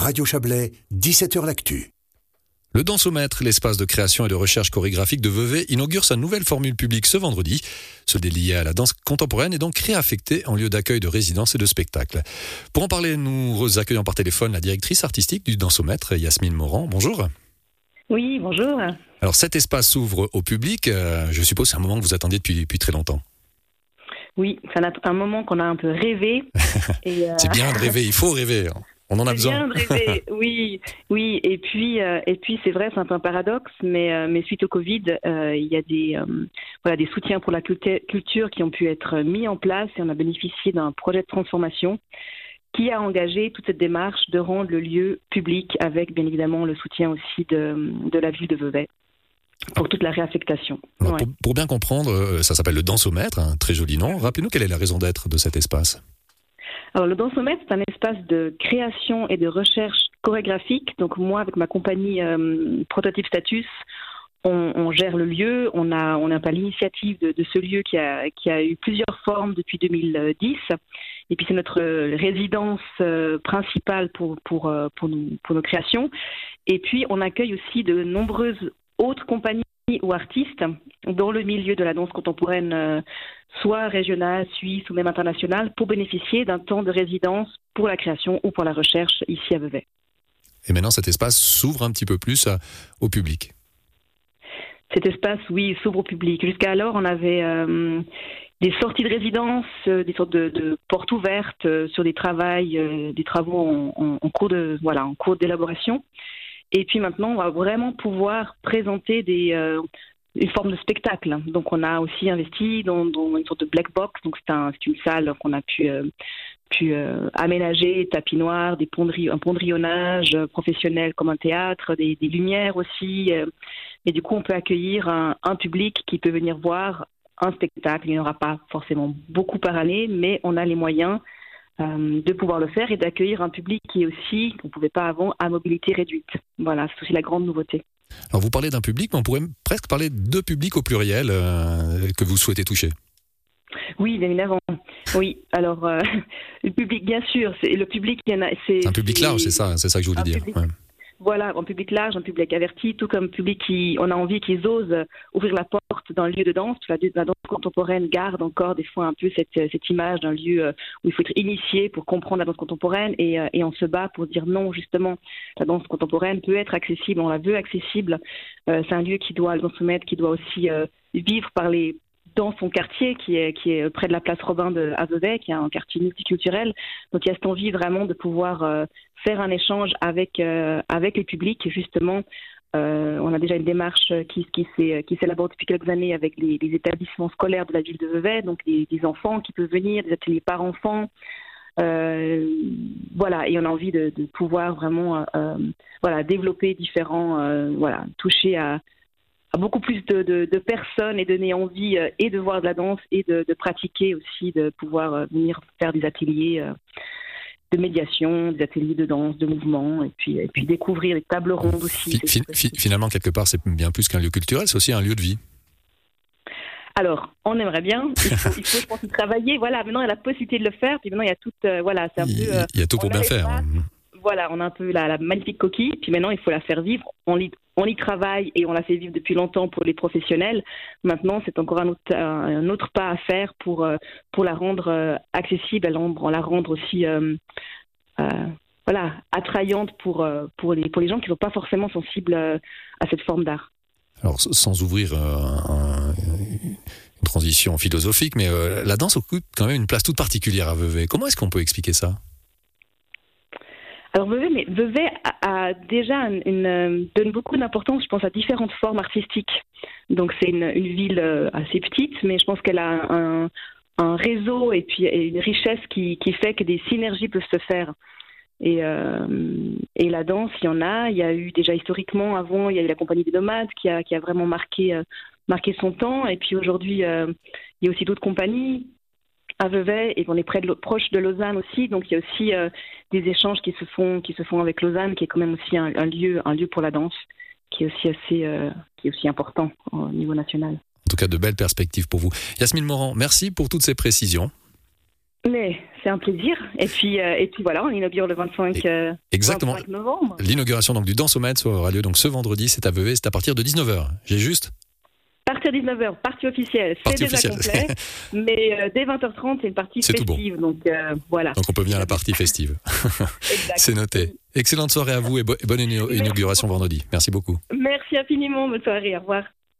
Radio Chablais, 17h L'Actu. Le Dansomètre, l'espace de création et de recherche chorégraphique de Vevey, inaugure sa nouvelle formule publique ce vendredi. Ce délié à la danse contemporaine est donc réaffecté en lieu d'accueil de résidence et de spectacle. Pour en parler, nous accueillons par téléphone la directrice artistique du Dansomètre, Yasmine Morand. Bonjour. Oui, bonjour. Alors cet espace s'ouvre au public. Euh, je suppose que c'est un moment que vous attendiez depuis, depuis très longtemps. Oui, c'est un moment qu'on a un peu rêvé. Euh, c'est bien de rêver, il faut rêver. Hein. On en a besoin. Rêver, oui, oui. Et puis, euh, et puis, c'est vrai, c'est un peu un paradoxe, mais, mais suite au Covid, il y a des, voilà, des soutiens pour la culture qui ont pu être mis en place et on a bénéficié d'un projet de transformation qui a engagé toute cette démarche de rendre le lieu public avec bien évidemment le soutien aussi de, de la ville de Vevey pour toute la réaffectation. pour, bien comprendre, euh, ça s'appelle le dansomètre, un très joli nom. Rappelez-nous quelle est la raison d'être de cet espace. Alors le dansomètre, c'est un espace de création et de recherche chorégraphique. Donc moi, avec ma compagnie euh, Prototype Status, on, gère le lieu. On a, on a pas l'initiative de, ce lieu qui a, qui a eu plusieurs formes depuis 2010. Et puis c'est notre résidence euh, principale pour, pour, euh, pour nos créations. Et puis on accueille aussi de nombreuses autres compagnies ou artistes dans le milieu de la danse contemporaine, euh, soit régionale, suisse ou même internationale, pour bénéficier d'un temps de résidence pour la création ou pour la recherche ici à Vevey. Et maintenant, cet espace s'ouvre un petit peu plus au public cet espace, oui, s'ouvre au public. Jusqu'alors, on avait euh, des sorties de résidence, euh, des sortes de, portes ouvertes euh, sur des travaux, des travaux en, cours de voilà, en cours d'élaboration. Et puis maintenant, on va vraiment pouvoir présenter des une forme de spectacle. Donc, on a aussi investi dans, une sorte de black box. Donc, c'est un, une salle qu'on a pu pu aménager, tapis ponts un rayonnage professionnel comme un théâtre, des, lumières aussi. Et du coup, on peut accueillir un, public qui peut venir voir un spectacle. Il n'y en aura pas forcément beaucoup par année, mais on a les moyens euh, de pouvoir le faire et d'accueillir un public qui est aussi, qu'on ne pouvait pas avant, à mobilité réduite. Voilà, c'est aussi la grande nouveauté. Alors vous parlez d'un public, mais on pourrait presque parler de public au pluriel euh, que vous souhaitez toucher. Oui, bien évidemment. Oui, alors euh, le public, bien sûr, c'est le public. C'est un public large, c'est ça, c'est ça que je voulais dire. Voilà, un public large, un public averti, tout comme public qui, on a envie qu'ils osent ouvrir la porte dans le lieu de danse. La, danse contemporaine garde encore des fois un peu cette, cette image d'un lieu euh, où il faut être initié pour comprendre la danse contemporaine et, euh, et on se bat pour dire non, justement, la danse contemporaine peut être accessible, on la veut accessible. Euh, c'est un lieu qui doit, le soumettre, qui doit aussi vivre par les dans son quartier qui est, qui est près de la place Robin de Vevey, qui est un quartier multiculturel. Donc il y a cette envie vraiment de pouvoir euh, faire un échange avec, euh, avec les publics. justement, euh, on a déjà une démarche qui, qui s'élabore depuis quelques années avec les, établissements scolaires de la ville de Vevey, donc des, enfants qui peuvent venir, des ateliers par enfants. voilà, et on a envie de, de pouvoir vraiment voilà, développer différents, voilà, toucher à, à beaucoup plus de, personnes et donner envie euh, et de voir de la danse et de, pratiquer aussi, de pouvoir euh, venir faire des ateliers euh, de médiation, des ateliers de danse, de mouvement, et puis, et puis découvrir les tables rondes aussi. finalement, quelque part, c'est bien plus qu'un lieu culturel, c'est aussi un lieu de vie. Alors, on aimerait bien. Il faut, il faut je travailler. Voilà, maintenant il y a la possibilité de le faire. Puis maintenant il y a tout. voilà, c'est un peu. Il y a tout pour bien faire. Hein. voilà, on a un peu la, magnifique coquille. Puis maintenant, il faut la faire vivre. On, on y travaille et on l'a fait vivre depuis longtemps pour les professionnels. Maintenant, c'est encore un autre, pas à faire pour, euh, pour la rendre euh, accessible, la rendre aussi euh, voilà, attrayante pour, pour, les, pour les gens qui ne sont pas forcément sensibles à cette forme d'art. Alors, sans ouvrir une transition philosophique, mais la danse occupe quand même une place toute particulière à Vevey. Comment est-ce qu'on peut expliquer ça? Alors Vevey, mais Vevey a, déjà une, euh, donne beaucoup d'importance, je pense, à différentes formes artistiques. Donc c'est une, ville euh, assez petite, mais je pense qu'elle a un, réseau et puis une richesse qui, fait que des synergies peuvent se faire. Et, euh, et, la danse, il y en a. Il y a eu déjà historiquement, avant, il y a eu la compagnie des nomades qui a, qui a vraiment marqué, marqué son temps. Et puis aujourd'hui, il y a aussi d'autres compagnies à Vevey et on est près de, proche de Lausanne aussi, donc il y a aussi euh, des échanges qui se font qui se font avec Lausanne, qui est quand même aussi un, lieu un lieu pour la danse, qui est aussi assez euh, qui est aussi important au niveau national. En tout cas, de belles perspectives pour vous. Yasmine Morand, merci pour toutes ces précisions. Mais c'est un plaisir. Et puis, euh, et puis voilà, on inaugure le 25, euh, Exactement. 25 novembre. L'inauguration donc du Dansomètre aura lieu donc ce vendredi, c'est à Vevey, c'est à partir de 19h. J'ai juste partir de 19h, partie officielle, c'est déjà officielle. complet. mais euh, dès 20h30, c'est une partie bon. festive. Donc euh, voilà. Donc on peut venir à la partie festive. C'est noté. Excellente soirée à vous et bo- et bonne ina- inauguration vendredi. Merci beaucoup. Merci infiniment. Bonne soirée. Au revoir.